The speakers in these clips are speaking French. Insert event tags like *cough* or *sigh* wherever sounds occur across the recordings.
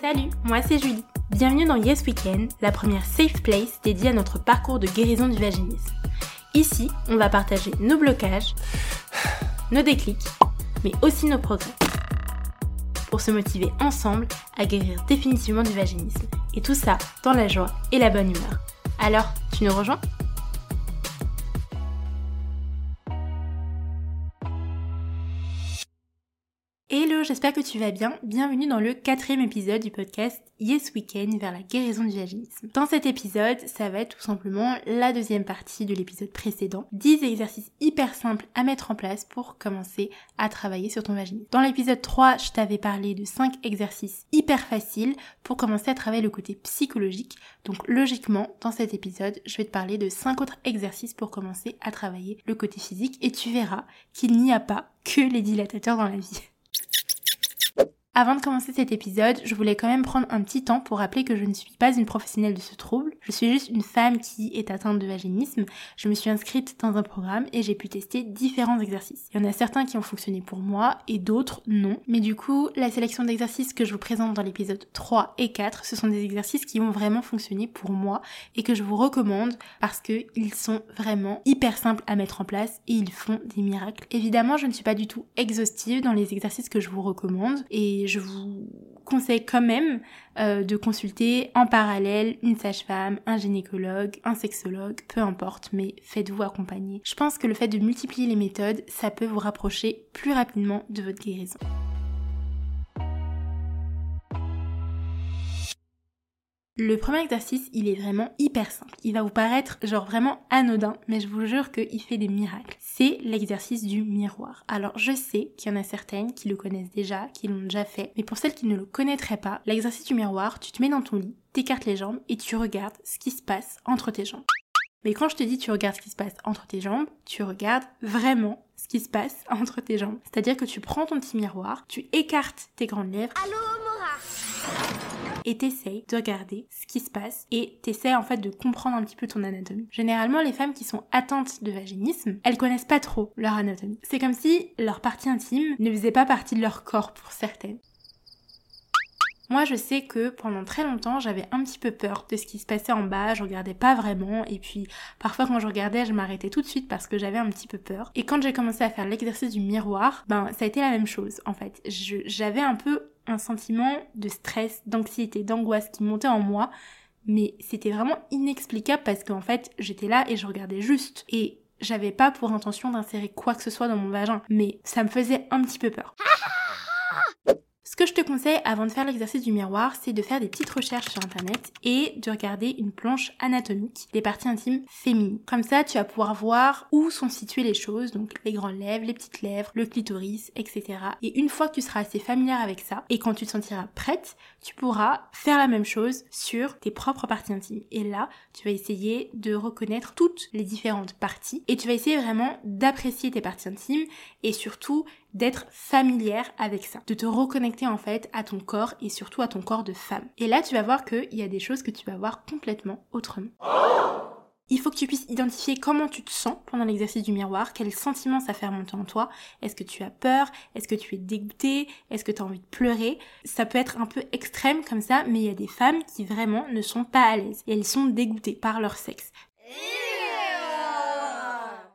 Salut, moi c'est Julie. Bienvenue dans Yes Weekend, la première safe place dédiée à notre parcours de guérison du vaginisme. Ici, on va partager nos blocages, nos déclics, mais aussi nos progrès. Pour se motiver ensemble à guérir définitivement du vaginisme. Et tout ça dans la joie et la bonne humeur. Alors, tu nous rejoins? J'espère que tu vas bien. Bienvenue dans le quatrième épisode du podcast Yes Weekend vers la guérison du vaginisme. Dans cet épisode, ça va être tout simplement la deuxième partie de l'épisode précédent. 10 exercices hyper simples à mettre en place pour commencer à travailler sur ton vaginisme. Dans l'épisode 3, je t'avais parlé de 5 exercices hyper faciles pour commencer à travailler le côté psychologique. Donc logiquement, dans cet épisode, je vais te parler de 5 autres exercices pour commencer à travailler le côté physique et tu verras qu'il n'y a pas que les dilatateurs dans la vie. Avant de commencer cet épisode, je voulais quand même prendre un petit temps pour rappeler que je ne suis pas une professionnelle de ce trouble. Je suis juste une femme qui est atteinte de vaginisme. Je me suis inscrite dans un programme et j'ai pu tester différents exercices. Il y en a certains qui ont fonctionné pour moi et d'autres non. Mais du coup, la sélection d'exercices que je vous présente dans l'épisode 3 et 4, ce sont des exercices qui ont vraiment fonctionné pour moi et que je vous recommande parce que ils sont vraiment hyper simples à mettre en place et ils font des miracles. Évidemment, je ne suis pas du tout exhaustive dans les exercices que je vous recommande et je vous conseille quand même euh, de consulter en parallèle une sage-femme, un gynécologue, un sexologue, peu importe, mais faites-vous accompagner. Je pense que le fait de multiplier les méthodes, ça peut vous rapprocher plus rapidement de votre guérison. Le premier exercice, il est vraiment hyper simple. Il va vous paraître genre vraiment anodin, mais je vous jure qu'il fait des miracles. C'est l'exercice du miroir. Alors je sais qu'il y en a certaines qui le connaissent déjà, qui l'ont déjà fait, mais pour celles qui ne le connaîtraient pas, l'exercice du miroir, tu te mets dans ton lit, t'écartes les jambes et tu regardes ce qui se passe entre tes jambes. Mais quand je te dis tu regardes ce qui se passe entre tes jambes, tu regardes vraiment ce qui se passe *laughs* entre tes jambes. C'est-à-dire que tu prends ton petit miroir, tu écartes tes grandes lèvres. Allô, Mora et t'essayes de regarder ce qui se passe et t'essayes en fait de comprendre un petit peu ton anatomie. Généralement, les femmes qui sont atteintes de vaginisme, elles connaissent pas trop leur anatomie. C'est comme si leur partie intime ne faisait pas partie de leur corps pour certaines. Moi, je sais que pendant très longtemps, j'avais un petit peu peur de ce qui se passait en bas, je regardais pas vraiment, et puis parfois quand je regardais, je m'arrêtais tout de suite parce que j'avais un petit peu peur. Et quand j'ai commencé à faire l'exercice du miroir, ben ça a été la même chose en fait. J'avais un peu un sentiment de stress, d'anxiété, d'angoisse qui montait en moi, mais c'était vraiment inexplicable parce qu'en fait j'étais là et je regardais juste et j'avais pas pour intention d'insérer quoi que ce soit dans mon vagin, mais ça me faisait un petit peu peur. *laughs* Ce que je te conseille avant de faire l'exercice du miroir, c'est de faire des petites recherches sur internet et de regarder une planche anatomique des parties intimes féminines. Comme ça, tu vas pouvoir voir où sont situées les choses, donc les grandes lèvres, les petites lèvres, le clitoris, etc. Et une fois que tu seras assez familière avec ça, et quand tu te sentiras prête, tu pourras faire la même chose sur tes propres parties intimes. Et là, tu vas essayer de reconnaître toutes les différentes parties et tu vas essayer vraiment d'apprécier tes parties intimes et surtout d'être familière avec ça, de te reconnecter en fait à ton corps et surtout à ton corps de femme. Et là, tu vas voir qu'il y a des choses que tu vas voir complètement autrement. Il faut que tu puisses identifier comment tu te sens pendant l'exercice du miroir, quels sentiments ça fait remonter en toi. Est-ce que tu as peur? Est-ce que tu es dégoûté? Est-ce que tu as envie de pleurer? Ça peut être un peu extrême comme ça, mais il y a des femmes qui vraiment ne sont pas à l'aise et elles sont dégoûtées par leur sexe.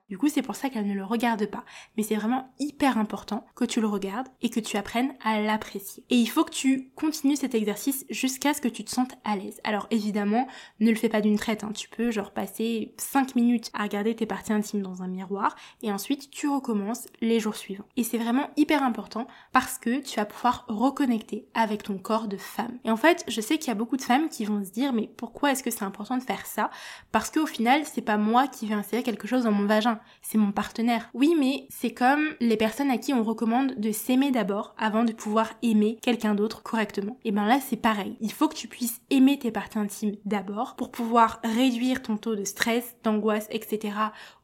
Du coup, c'est pour ça qu'elle ne le regarde pas. Mais c'est vraiment hyper important que tu le regardes et que tu apprennes à l'apprécier. Et il faut que tu continues cet exercice jusqu'à ce que tu te sentes à l'aise. Alors évidemment, ne le fais pas d'une traite. Hein. Tu peux genre passer 5 minutes à regarder tes parties intimes dans un miroir et ensuite tu recommences les jours suivants. Et c'est vraiment hyper important parce que tu vas pouvoir reconnecter avec ton corps de femme. Et en fait, je sais qu'il y a beaucoup de femmes qui vont se dire mais pourquoi est-ce que c'est important de faire ça? Parce qu'au final, c'est pas moi qui vais insérer quelque chose dans mon vagin c'est mon partenaire. Oui, mais c'est comme les personnes à qui on recommande de s'aimer d'abord avant de pouvoir aimer quelqu'un d'autre correctement. Et ben là, c'est pareil. Il faut que tu puisses aimer tes parties intimes d'abord pour pouvoir réduire ton taux de stress, d'angoisse, etc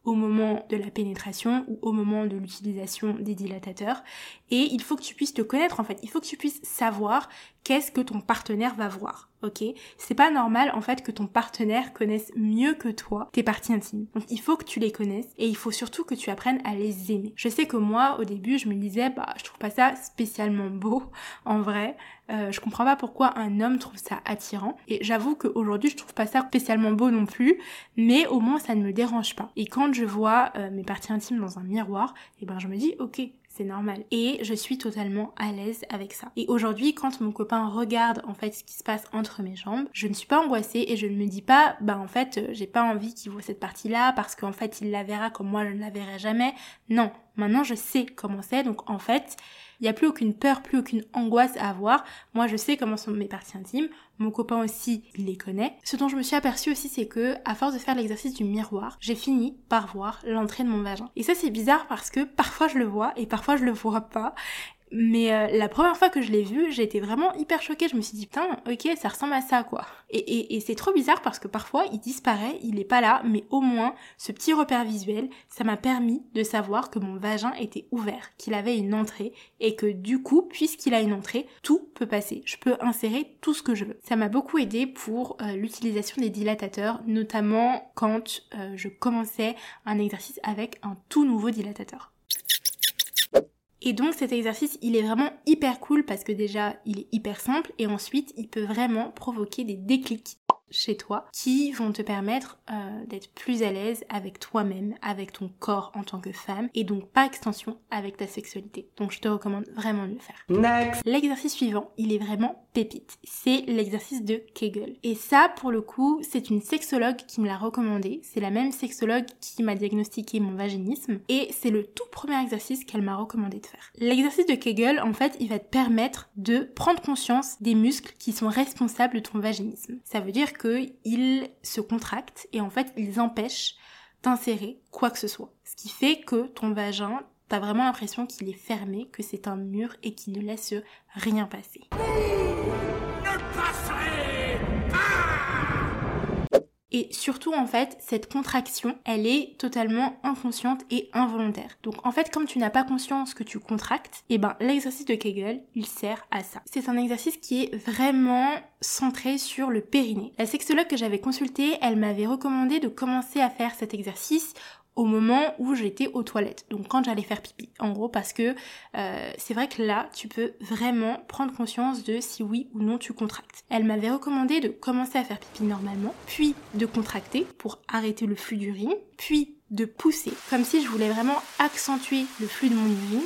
au moment de la pénétration ou au moment de l'utilisation des dilatateurs. Et il faut que tu puisses te connaître en fait. Il faut que tu puisses savoir qu'est-ce que ton partenaire va voir. Ok? C'est pas normal en fait que ton partenaire connaisse mieux que toi tes parties intimes. Donc il faut que tu les connaisses et il faut surtout que tu apprennes à les aimer. Je sais que moi au début je me disais bah je trouve pas ça spécialement beau en vrai. Euh, je comprends pas pourquoi un homme trouve ça attirant. Et j'avoue qu'aujourd'hui, je trouve pas ça spécialement beau non plus, mais au moins ça ne me dérange pas. Et quand je vois euh, mes parties intimes dans un miroir, et eh ben je me dis ok, c'est normal. Et je suis totalement à l'aise avec ça. Et aujourd'hui, quand mon copain regarde en fait ce qui se passe entre mes jambes, je ne suis pas angoissée et je ne me dis pas, bah en fait, euh, j'ai pas envie qu'il voit cette partie-là parce qu'en fait, il la verra comme moi je ne la verrai jamais. Non, maintenant je sais comment c'est, donc en fait, il n'y a plus aucune peur, plus aucune angoisse à avoir. Moi, je sais comment sont mes parties intimes. Mon copain aussi, il les connaît. Ce dont je me suis aperçue aussi, c'est que, à force de faire l'exercice du miroir, j'ai fini par voir l'entrée de mon vagin. Et ça, c'est bizarre parce que parfois je le vois et parfois je le vois pas. Mais euh, la première fois que je l'ai vu, j'ai été vraiment hyper choquée. Je me suis dit, putain, ok, ça ressemble à ça, quoi. Et, c'est trop bizarre parce que parfois, il disparaît, il est pas là, mais au moins, ce petit repère visuel, ça m'a permis de savoir que mon vagin était ouvert, qu'il avait une entrée, et que du coup, puisqu'il a une entrée, tout peut passer. Je peux insérer tout ce que je veux. Ça m'a beaucoup aidé pour euh, l'utilisation des dilatateurs, notamment quand euh, je commençais un exercice avec un tout nouveau dilatateur. Et donc cet exercice, il est vraiment hyper cool parce que déjà, il est hyper simple et ensuite, il peut vraiment provoquer des déclics chez toi qui vont te permettre euh, d'être plus à l'aise avec toi-même, avec ton corps en tant que femme et donc par extension avec ta sexualité. Donc je te recommande vraiment de le faire. Next. L'exercice suivant, il est vraiment pépite. C'est l'exercice de Kegel. Et ça, pour le coup, c'est une sexologue qui me l'a recommandé. C'est la même sexologue qui m'a diagnostiqué mon vaginisme et c'est le tout premier exercice qu'elle m'a recommandé de faire. L'exercice de Kegel, en fait, il va te permettre de prendre conscience des muscles qui sont responsables de ton vaginisme. Ça veut dire qu'ils se contractent et en fait ils empêchent d'insérer quoi que ce soit. Ce qui fait que ton vagin, t'as vraiment l'impression qu'il est fermé, que c'est un mur et qu'il ne laisse rien passer. Et surtout, en fait, cette contraction, elle est totalement inconsciente et involontaire. Donc, en fait, comme tu n'as pas conscience que tu contractes, eh ben, l'exercice de Kegel, il sert à ça. C'est un exercice qui est vraiment centré sur le périnée. La sexologue que j'avais consultée, elle m'avait recommandé de commencer à faire cet exercice au moment où j'étais aux toilettes. Donc quand j'allais faire pipi. En gros parce que euh, c'est vrai que là, tu peux vraiment prendre conscience de si oui ou non tu contractes. Elle m'avait recommandé de commencer à faire pipi normalement, puis de contracter pour arrêter le flux d'urine, puis de pousser, comme si je voulais vraiment accentuer le flux de mon urine,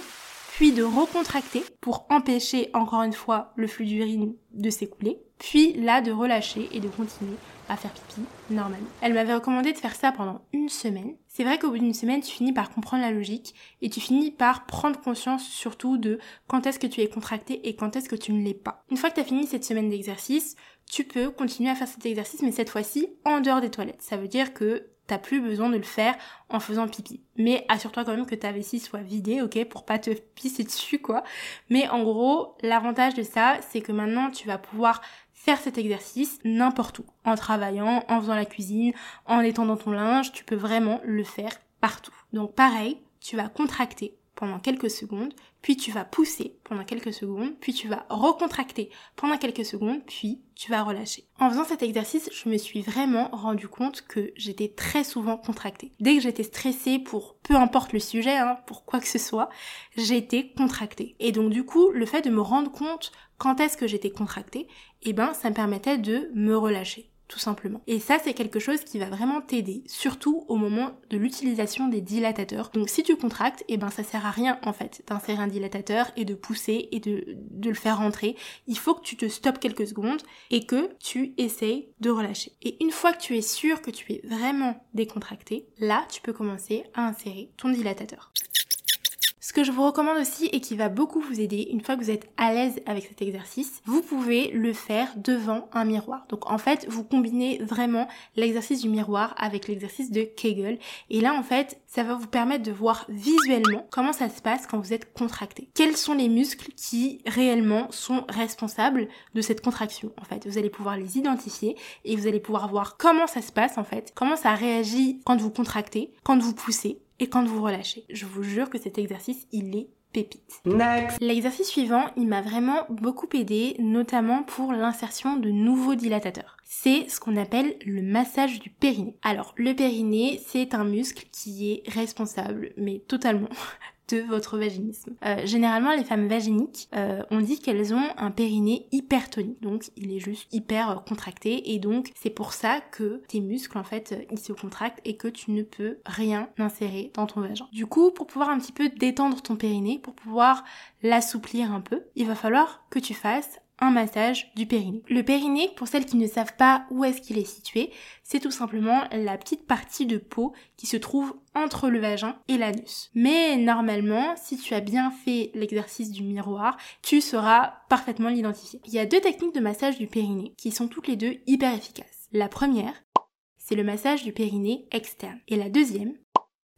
puis de recontracter pour empêcher encore une fois le flux d'urine de s'écouler, puis là de relâcher et de continuer à faire pipi normalement. Elle m'avait recommandé de faire ça pendant une semaine. C'est vrai qu'au bout d'une semaine, tu finis par comprendre la logique et tu finis par prendre conscience surtout de quand est-ce que tu es contracté et quand est-ce que tu ne l'es pas. Une fois que tu as fini cette semaine d'exercice, tu peux continuer à faire cet exercice mais cette fois-ci en dehors des toilettes. Ça veut dire que t'as plus besoin de le faire en faisant pipi. Mais assure-toi quand même que ta vessie soit vidée, ok, pour pas te pisser dessus, quoi. Mais en gros, l'avantage de ça, c'est que maintenant tu vas pouvoir faire cet exercice n'importe où. En travaillant, en faisant la cuisine, en étendant ton linge, tu peux vraiment le faire partout. Donc pareil, tu vas contracter pendant quelques secondes, puis tu vas pousser pendant quelques secondes, puis tu vas recontracter pendant quelques secondes, puis tu vas relâcher. En faisant cet exercice, je me suis vraiment rendu compte que j'étais très souvent contractée. Dès que j'étais stressée pour peu importe le sujet, hein, pour quoi que ce soit, j'étais contractée. Et donc du coup, le fait de me rendre compte quand est-ce que j'étais contractée, eh ben ça me permettait de me relâcher tout simplement. Et ça, c'est quelque chose qui va vraiment t'aider, surtout au moment de l'utilisation des dilatateurs. Donc si tu contractes, eh ben ça sert à rien en fait d'insérer un dilatateur et de pousser et de, le faire rentrer. Il faut que tu te stoppes quelques secondes et que tu essayes de relâcher. Et une fois que tu es sûr que tu es vraiment décontracté, là, tu peux commencer à insérer ton dilatateur. Ce que je vous recommande aussi et qui va beaucoup vous aider une fois que vous êtes à l'aise avec cet exercice, vous pouvez le faire devant un miroir. Donc en fait, vous combinez vraiment l'exercice du miroir avec l'exercice de Kegel. Et là en fait, ça va vous permettre de voir visuellement comment ça se passe quand vous êtes contracté. Quels sont les muscles qui réellement sont responsables de cette contraction en fait? Vous allez pouvoir les identifier et vous allez pouvoir voir comment ça se passe en fait, comment ça réagit quand vous contractez, quand vous poussez et quand vous relâchez. Je vous jure que cet exercice, il est pépite. Next. L'exercice suivant, il m'a vraiment beaucoup aidé, notamment pour l'insertion de nouveaux dilatateurs. C'est ce qu'on appelle le massage du périnée. Alors, le périnée, c'est un muscle qui est responsable, mais totalement, de votre vaginisme. Euh, généralement, les femmes vaginiques, euh, on dit qu'elles ont un périnée hypertonique, donc il est juste hyper euh, contracté, et donc c'est pour ça que tes muscles, en fait, ils se contractent et que tu ne peux rien insérer dans ton vagin. Du coup, pour pouvoir un petit peu détendre ton périnée, pour pouvoir l'assouplir un peu, il va falloir que tu fasses un massage du périnée. Le périnée, pour celles qui ne savent pas où est-ce qu'il est situé, c'est tout simplement la petite partie de peau qui se trouve entre le vagin et l'anus. Mais normalement, si tu as bien fait l'exercice du miroir, tu sauras parfaitement l'identifier. Il y a deux techniques de massage du périnée qui sont toutes les deux hyper efficaces. La première, c'est le massage du périnée externe. Et la deuxième,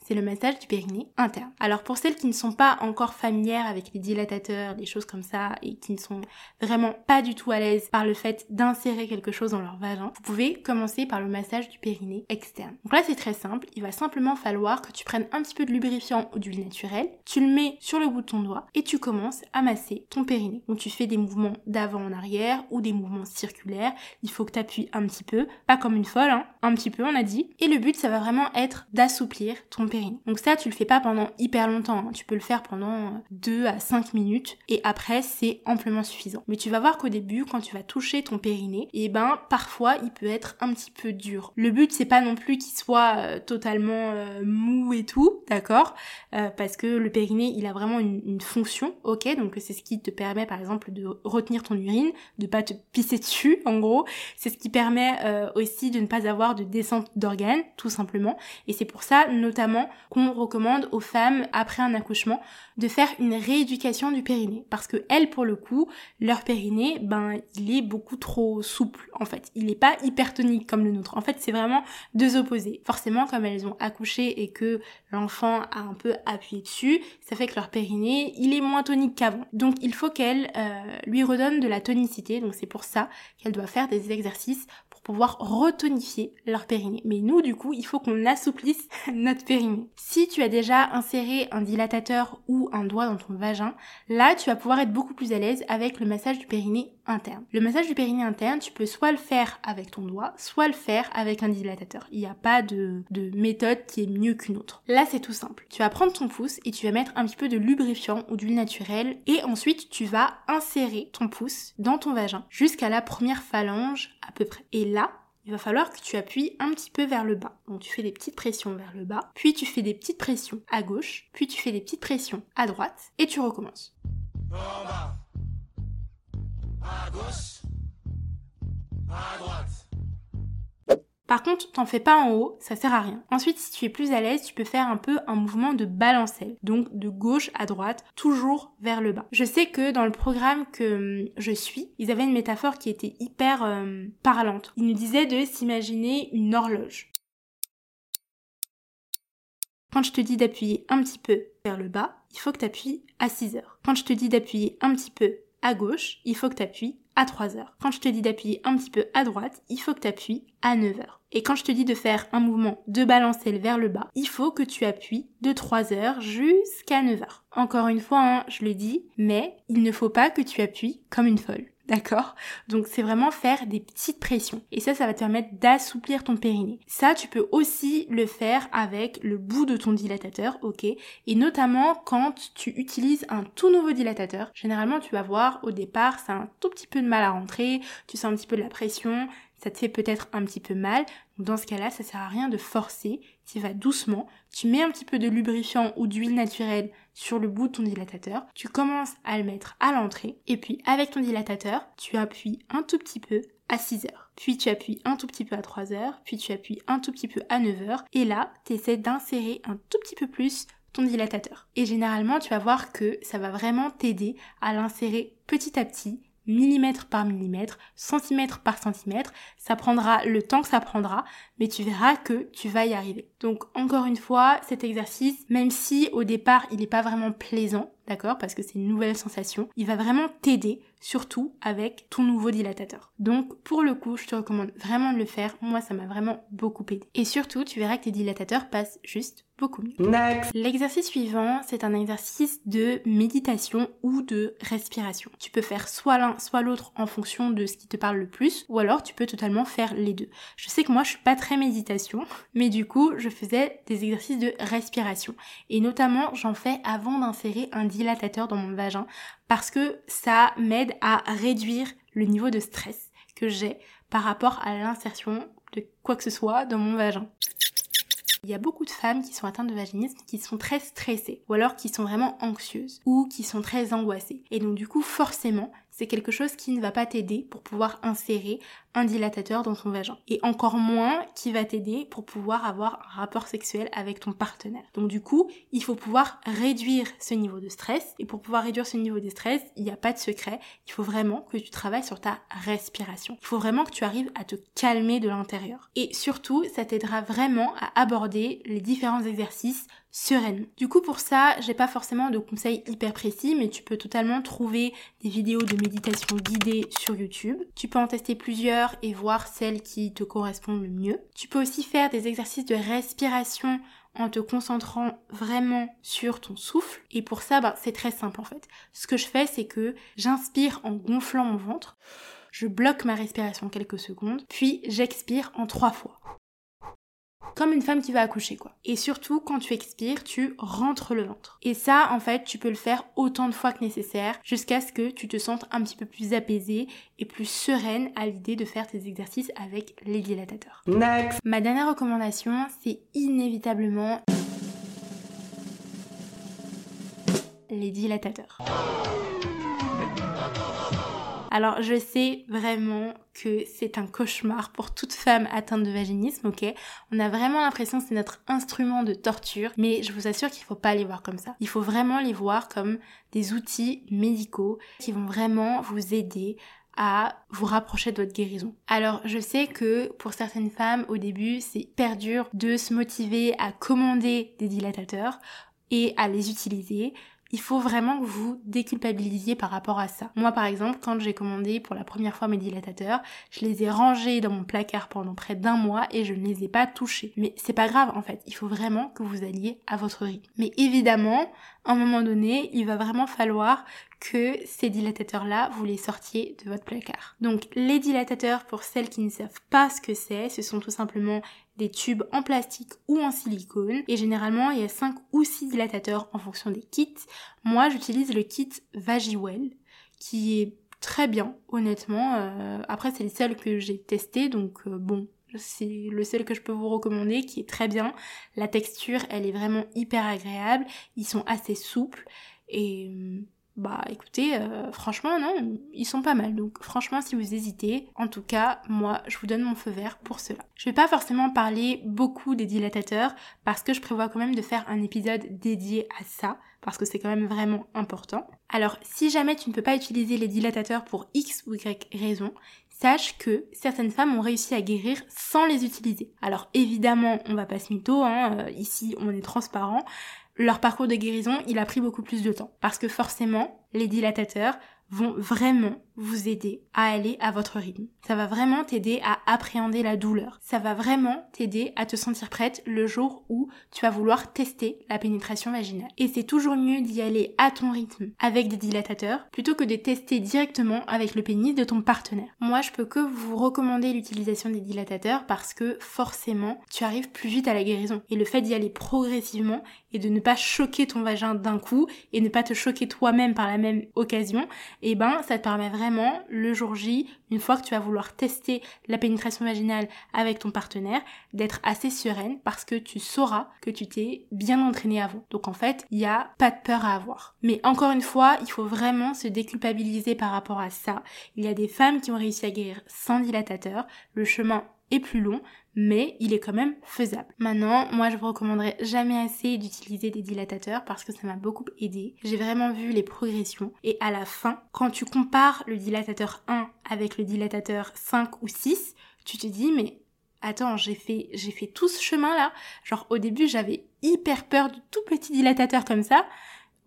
c'est le massage du périnée interne. Alors pour celles qui ne sont pas encore familières avec les dilatateurs, des choses comme ça, et qui ne sont vraiment pas du tout à l'aise par le fait d'insérer quelque chose dans leur vagin, vous pouvez commencer par le massage du périnée externe. Donc là c'est très simple, il va simplement falloir que tu prennes un petit peu de lubrifiant ou d'huile naturelle, tu le mets sur le bout de ton doigt et tu commences à masser ton périnée. Donc tu fais des mouvements d'avant en arrière ou des mouvements circulaires, il faut que tu appuies un petit peu, pas comme une folle, hein, un petit peu on a dit. Et le but ça va vraiment être d'assouplir ton périnée donc ça, tu le fais pas pendant hyper longtemps. Hein. Tu peux le faire pendant 2 à 5 minutes et après, c'est amplement suffisant. Mais tu vas voir qu'au début, quand tu vas toucher ton périnée, et eh ben parfois, il peut être un petit peu dur. Le but, c'est pas non plus qu'il soit euh, totalement euh, mou et tout, d'accord euh, Parce que le périnée, il a vraiment une, une fonction, ok Donc c'est ce qui te permet, par exemple, de retenir ton urine, de pas te pisser dessus, en gros. C'est ce qui permet aussi de ne pas avoir de descente d'organes, tout simplement. Et c'est pour ça, notamment, qu'on recommande aux femmes après un accouchement de faire une rééducation du périnée. Parce que elles pour le coup leur périnée ben il est beaucoup trop souple en fait. Il n'est pas hypertonique comme le nôtre. En fait c'est vraiment deux opposés. Forcément comme elles ont accouché et que l'enfant a un peu appuyé dessus ça fait que leur périnée il est moins tonique qu'avant. Donc il faut qu'elle euh, lui redonne de la tonicité. Donc c'est pour ça qu'elle doit faire des exercices retonifier leur périnée. Mais nous, du coup, il faut qu'on assouplisse *laughs* notre périnée. Si tu as déjà inséré un dilatateur ou un doigt dans ton vagin, là, tu vas pouvoir être beaucoup plus à l'aise avec le massage du périnée interne. Le massage du périnée interne, tu peux soit le faire avec ton doigt, soit le faire avec un dilatateur. Il n'y a pas de, de méthode qui est mieux qu'une autre. Là, c'est tout simple. Tu vas prendre ton pouce et tu vas mettre un petit peu de lubrifiant ou d'huile naturelle et ensuite tu vas insérer ton pouce dans ton vagin jusqu'à la première phalange Et là, il va falloir que tu appuies un petit peu vers le bas. Donc tu fais des petites pressions vers le bas, puis tu fais des petites pressions à gauche, puis tu fais des petites pressions à droite, et tu recommences. Par contre, t'en fais pas en haut, ça sert à rien. Ensuite, si tu es plus à l'aise, tu peux faire un peu un mouvement de balancelle. Donc de gauche à droite, toujours vers le bas. Je sais que dans le programme que hum, je suis, ils avaient une métaphore qui était hyper euh, parlante. Ils nous disaient de s'imaginer une horloge. Quand je te dis d'appuyer un petit peu vers le bas, il faut que tu appuies à 6 heures. Quand je te dis d'appuyer un petit peu à gauche, il faut que tu appuies à 3 heures. Quand je te dis d'appuyer un petit peu à droite, il faut que tu appuies à 9 heures. Et quand je te dis de faire un mouvement de balancer vers le bas, il faut que tu appuies de 3 heures jusqu'à 9 heures. Encore une fois, hein, je le dis, mais il ne faut pas que tu appuies comme une folle. D'accord? Donc c'est vraiment faire des petites pressions. Et ça, ça va te permettre d'assouplir ton périnée. Ça, tu peux aussi le faire avec le bout de ton dilatateur, ok? Et notamment quand tu utilises un tout nouveau dilatateur. Généralement, tu vas voir au départ, ça a un tout petit peu de mal à rentrer, tu sens un petit peu de la pression, ça te fait peut-être un petit peu mal. Dans ce cas-là, ça sert à rien de forcer, tu vas doucement, tu mets un petit peu de lubrifiant ou d'huile naturelle sur le bout de ton dilatateur, tu commences à le mettre à l'entrée, et puis avec ton dilatateur, tu appuies un tout petit peu à 6 heures. Puis tu appuies un tout petit peu à 3 heures, puis tu appuies un tout petit peu à 9 heures, et là, tu essaies d'insérer un tout petit peu plus ton dilatateur. Et généralement, tu vas voir que ça va vraiment t'aider à l'insérer petit à petit millimètre par millimètre, centimètre par centimètre. Ça prendra le temps que ça prendra, mais tu verras que tu vas y arriver. Donc encore une fois, cet exercice, même si au départ il n'est pas vraiment plaisant, d'accord Parce que c'est une nouvelle sensation. Il va vraiment t'aider, surtout avec ton nouveau dilatateur. Donc pour le coup, je te recommande vraiment de le faire. Moi, ça m'a vraiment beaucoup aidé. Et surtout, tu verras que tes dilatateurs passent juste beaucoup mieux. Next. L'exercice suivant, c'est un exercice de méditation ou de respiration. Tu peux faire soit l'un, soit l'autre en fonction de ce qui te parle le plus, ou alors tu peux totalement faire les deux. Je sais que moi, je suis pas très méditation, *laughs* mais du coup, je faisais des exercices de respiration. Et notamment, j'en fais avant d'insérer un dilatateur dans mon vagin, parce que ça m'aide à réduire le niveau de stress que j'ai par rapport à l'insertion de quoi que ce soit dans mon vagin. Il y a beaucoup de femmes qui sont atteintes de vaginisme qui sont très stressées ou alors qui sont vraiment anxieuses ou qui sont très angoissées. Et donc du coup forcément c'est quelque chose qui ne va pas t'aider pour pouvoir insérer un dilatateur dans ton vagin. Et encore moins qui va t'aider pour pouvoir avoir un rapport sexuel avec ton partenaire. Donc du coup, il faut pouvoir réduire ce niveau de stress. Et pour pouvoir réduire ce niveau de stress, il n'y a pas de secret. Il faut vraiment que tu travailles sur ta respiration. Il faut vraiment que tu arrives à te calmer de l'intérieur. Et surtout, ça t'aidera vraiment à aborder les différents exercices sereine. Du coup pour ça, j'ai pas forcément de conseils hyper précis, mais tu peux totalement trouver des vidéos de méditation guidée sur YouTube. Tu peux en tester plusieurs et voir celles qui te correspondent le mieux. Tu peux aussi faire des exercices de respiration en te concentrant vraiment sur ton souffle. Et pour ça, bah, c'est très simple en fait. Ce que je fais, c'est que j'inspire en gonflant mon ventre. Je bloque ma respiration quelques secondes, puis j'expire en trois fois comme une femme qui va accoucher quoi. Et surtout quand tu expires, tu rentres le ventre. Et ça en fait, tu peux le faire autant de fois que nécessaire jusqu'à ce que tu te sentes un petit peu plus apaisée et plus sereine à l'idée de faire tes exercices avec les dilatateurs. Next. Ma dernière recommandation, c'est inévitablement les dilatateurs. Alors je sais vraiment que c'est un cauchemar pour toute femme atteinte de vaginisme, ok? On a vraiment l'impression que c'est notre instrument de torture, mais je vous assure qu'il faut pas les voir comme ça. Il faut vraiment les voir comme des outils médicaux qui vont vraiment vous aider à vous rapprocher de votre guérison. Alors je sais que pour certaines femmes au début c'est hyper dur de se motiver à commander des dilatateurs et à les utiliser il faut vraiment que vous déculpabilisiez par rapport à ça. Moi par exemple, quand j'ai commandé pour la première fois mes dilatateurs, je les ai rangés dans mon placard pendant près d'un mois et je ne les ai pas touchés. Mais c'est pas grave en fait, il faut vraiment que vous alliez à votre rythme. Mais évidemment, à un moment donné, il va vraiment falloir que ces dilatateurs-là, vous les sortiez de votre placard. Donc les dilatateurs, pour celles qui ne savent pas ce que c'est, ce sont tout simplement des tubes en plastique ou en silicone. Et généralement, il y a 5 ou 6 dilatateurs en fonction des kits. Moi, j'utilise le kit Vagiwell, qui est très bien, honnêtement. Euh, après, c'est le seul que j'ai testé, donc euh, bon, c'est le seul que je peux vous recommander, qui est très bien. La texture, elle est vraiment hyper agréable. Ils sont assez souples. Et bah écoutez, euh, franchement non, ils sont pas mal. Donc franchement si vous hésitez, en tout cas moi je vous donne mon feu vert pour cela. Je vais pas forcément parler beaucoup des dilatateurs parce que je prévois quand même de faire un épisode dédié à ça parce que c'est quand même vraiment important. Alors si jamais tu ne peux pas utiliser les dilatateurs pour X ou Y raison, sache que certaines femmes ont réussi à guérir sans les utiliser. Alors évidemment, on va pas se mytho, hein, euh, ici on est transparent, leur parcours de guérison, il a pris beaucoup plus de temps. Parce que forcément, les dilatateurs vont vraiment vous aider à aller à votre rythme. Ça va vraiment t'aider à appréhender la douleur. Ça va vraiment t'aider à te sentir prête le jour où tu vas vouloir tester la pénétration vaginale. Et c'est toujours mieux d'y aller à ton rythme avec des dilatateurs plutôt que de tester directement avec le pénis de ton partenaire. Moi, je peux que vous recommander l'utilisation des dilatateurs parce que forcément, tu arrives plus vite à la guérison. Et le fait d'y aller progressivement et de ne pas choquer ton vagin d'un coup et ne pas te choquer toi-même par la même occasion, et eh ben, ça te permet vraiment le jour J, une fois que tu vas vouloir tester la pénétration vaginale avec ton partenaire, d'être assez sereine parce que tu sauras que tu t'es bien entraîné avant. Donc en fait, il n'y a pas de peur à avoir. Mais encore une fois, il faut vraiment se déculpabiliser par rapport à ça. Il y a des femmes qui ont réussi à guérir sans dilatateur. Le chemin est plus long, mais il est quand même faisable. Maintenant, moi je vous recommanderais jamais assez d'utiliser des dilatateurs parce que ça m'a beaucoup aidé. J'ai vraiment vu les progressions et à la fin, quand tu compares le dilatateur 1 avec le dilatateur 5 ou 6, tu te dis mais attends, j'ai fait j'ai fait tout ce chemin là. Genre au début, j'avais hyper peur de tout petit dilatateur comme ça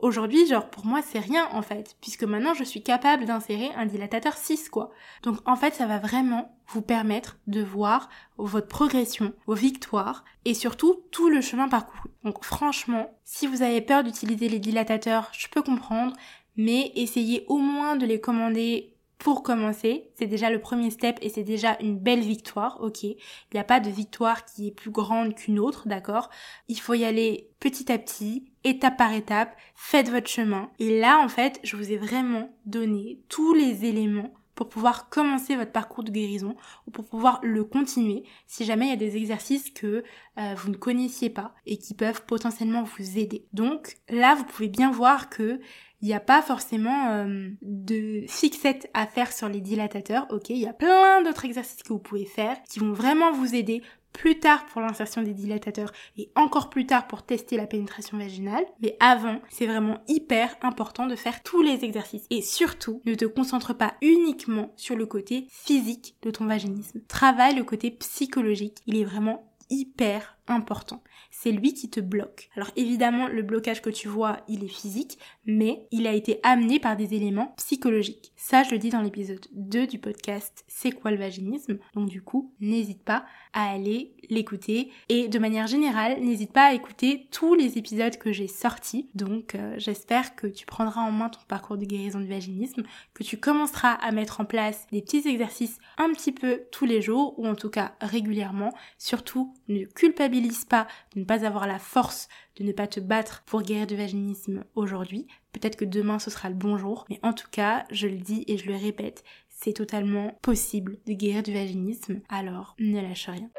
Aujourd'hui, genre pour moi c'est rien en fait, puisque maintenant je suis capable d'insérer un dilatateur 6 quoi. Donc en fait ça va vraiment vous permettre de voir votre progression, vos victoires et surtout tout le chemin parcouru. Donc franchement, si vous avez peur d'utiliser les dilatateurs, je peux comprendre, mais essayez au moins de les commander pour commencer, c'est déjà le premier step et c'est déjà une belle victoire, ok. Il n'y a pas de victoire qui est plus grande qu'une autre, d'accord Il faut y aller petit à petit, étape par étape, faites votre chemin. Et là, en fait, je vous ai vraiment donné tous les éléments pour pouvoir commencer votre parcours de guérison ou pour pouvoir le continuer si jamais il y a des exercices que euh, vous ne connaissiez pas et qui peuvent potentiellement vous aider. Donc là, vous pouvez bien voir que il n'y a pas forcément euh, de fixette à faire sur les dilatateurs, ok? Il y a plein d'autres exercices que vous pouvez faire qui vont vraiment vous aider plus tard pour l'insertion des dilatateurs et encore plus tard pour tester la pénétration vaginale. Mais avant, c'est vraiment hyper important de faire tous les exercices. Et surtout, ne te concentre pas uniquement sur le côté physique de ton vaginisme. Travaille le côté psychologique. Il est vraiment hyper important. C'est lui qui te bloque. Alors évidemment, le blocage que tu vois, il est physique, mais il a été amené par des éléments psychologiques. Ça, je le dis dans l'épisode 2 du podcast C'est quoi le vaginisme? Donc du coup, n'hésite pas à aller l'écouter. Et de manière générale, n'hésite pas à écouter tous les épisodes que j'ai sortis. Donc euh, j'espère que tu prendras en main ton parcours de guérison du vaginisme, que tu commenceras à mettre en place des petits exercices un petit peu tous les jours, ou en tout cas régulièrement. Surtout, ne culpabilise pas de ne pas avoir la force de ne pas te battre pour guérir du vaginisme aujourd'hui. Peut-être que demain ce sera le bon jour, mais en tout cas, je le dis et je le répète, c'est totalement possible de guérir du vaginisme, alors ne lâche rien.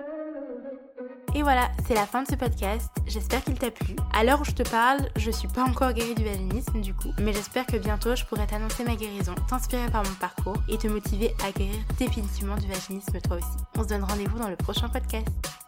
Et voilà, c'est la fin de ce podcast. J'espère qu'il t'a plu. À l'heure où je te parle, je suis pas encore guérie du vaginisme du coup, mais j'espère que bientôt je pourrai t'annoncer ma guérison, t'inspirer par mon parcours et te motiver à guérir définitivement du vaginisme toi aussi. On se donne rendez-vous dans le prochain podcast.